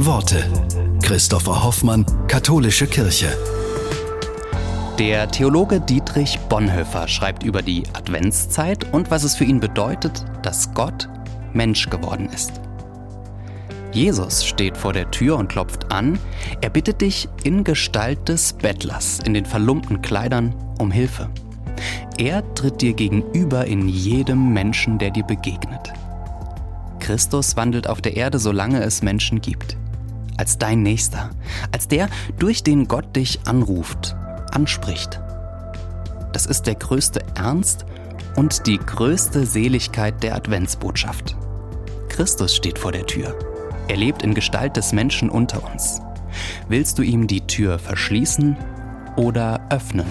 Worte. Christopher Hoffmann, Katholische Kirche. Der Theologe Dietrich Bonhoeffer schreibt über die Adventszeit und was es für ihn bedeutet, dass Gott Mensch geworden ist. Jesus steht vor der Tür und klopft an. Er bittet dich in Gestalt des Bettlers in den verlumpten Kleidern um Hilfe. Er tritt dir gegenüber in jedem Menschen, der dir begegnet. Christus wandelt auf der Erde, solange es Menschen gibt. Als dein Nächster, als der, durch den Gott dich anruft, anspricht. Das ist der größte Ernst und die größte Seligkeit der Adventsbotschaft. Christus steht vor der Tür. Er lebt in Gestalt des Menschen unter uns. Willst du ihm die Tür verschließen oder öffnen?